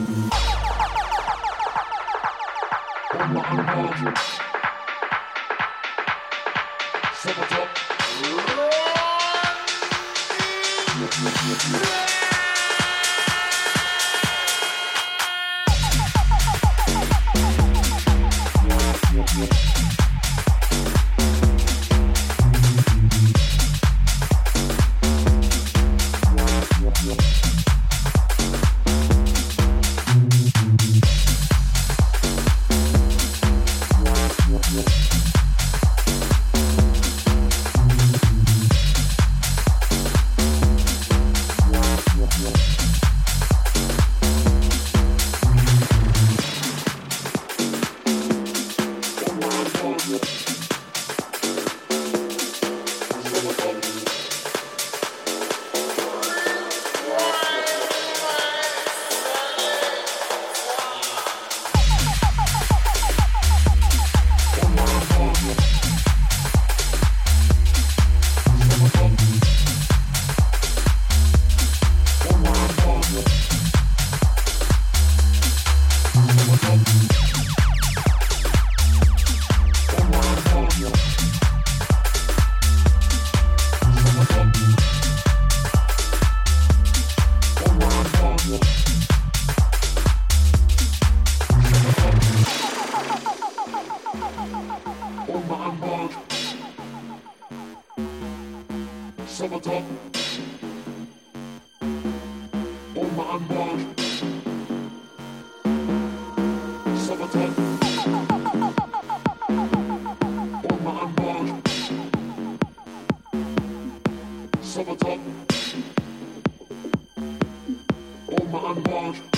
night. Oh my god.